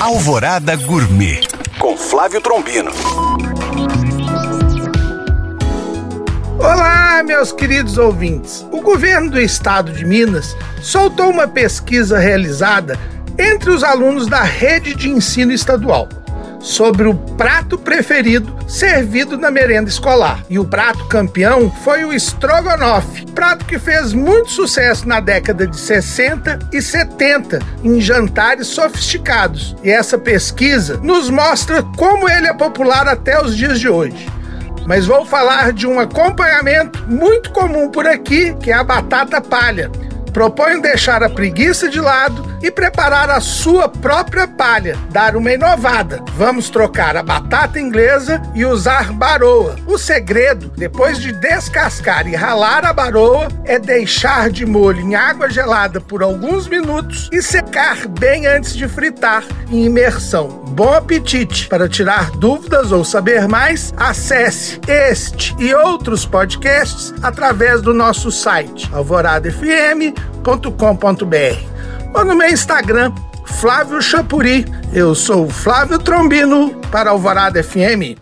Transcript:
Alvorada Gourmet com Flávio Trombino. Olá, meus queridos ouvintes. O governo do estado de Minas soltou uma pesquisa realizada entre os alunos da rede de ensino estadual sobre o prato preferido servido na merenda escolar. E o prato campeão foi o Strogonoff, prato que fez muito sucesso na década de 60 e 70 em jantares sofisticados. E essa pesquisa nos mostra como ele é popular até os dias de hoje mas vou falar de um acompanhamento muito comum por aqui, que é a batata palha. Proponho deixar a preguiça de lado e preparar a sua própria palha, dar uma inovada. Vamos trocar a batata inglesa e usar baroa. O segredo, depois de descascar e ralar a baroa, é deixar de molho em água gelada por alguns minutos e secar bem antes de fritar em imersão. Bom apetite! Para tirar dúvidas ou saber mais, acesse este e outros podcasts através do nosso site alvoradafm.com.br ou no meu Instagram, Flávio Chapuri. Eu sou Flávio Trombino para Alvorada FM.